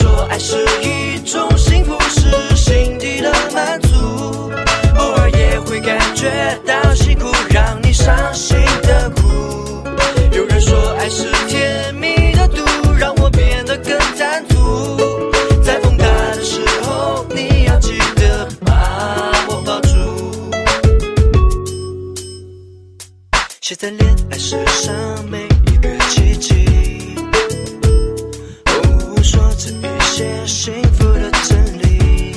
说爱是一种幸福是心底的满足。偶尔也会感觉到辛苦让你伤心的苦。有人说爱是甜蜜的毒让我变得更贪图在风大的时候你要记得把我抱住。写在恋爱史上每一个奇迹些幸福的真理，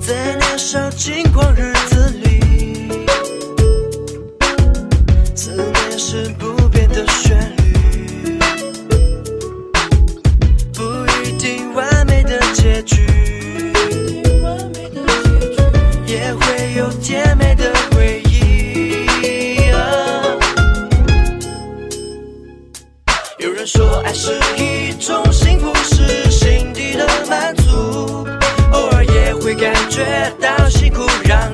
在年少轻狂日子里，思念是不变的旋律，有人说爱是一种幸福，是心底的满足，偶尔也会感觉到辛苦，让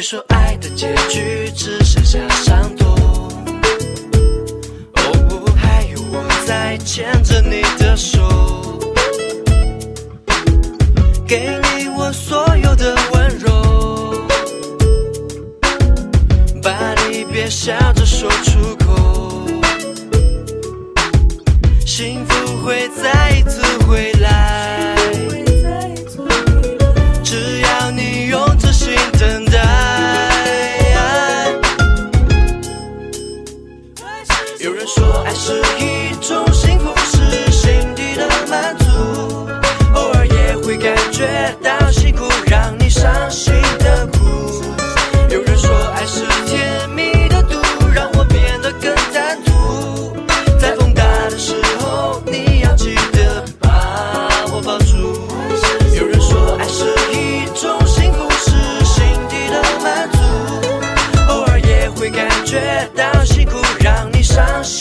谁说爱的结局只剩下伤痛？哦，还有我在牵着你的手，给你我所有的温柔，把离别笑着说出口，幸福会再一次回来。到辛苦让你伤心。